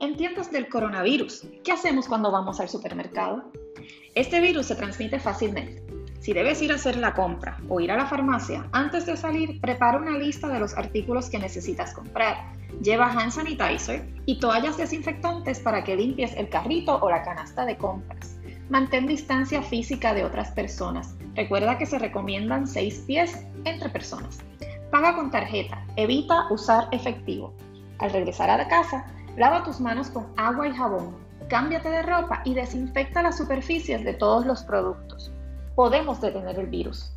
hablemos del coronavirus. ¿Qué hacemos cuando vamos al supermercado? Este virus se transmite fácilmente. Si debes ir a hacer la compra o ir a la farmacia, antes de salir, prepara una lista de los artículos que necesitas comprar. Lleva hand sanitizer y toallas desinfectantes para que limpies el carrito o la canasta de compras. Mantén distancia física de otras personas. Recuerda que se recomiendan 6 pies entre personas. Paga con tarjeta. Evita usar efectivo. Al regresar a la casa, lava tus manos con agua y jabón. Cámbiate de ropa y desinfecta las superficies de todos los productos podemos detener el virus.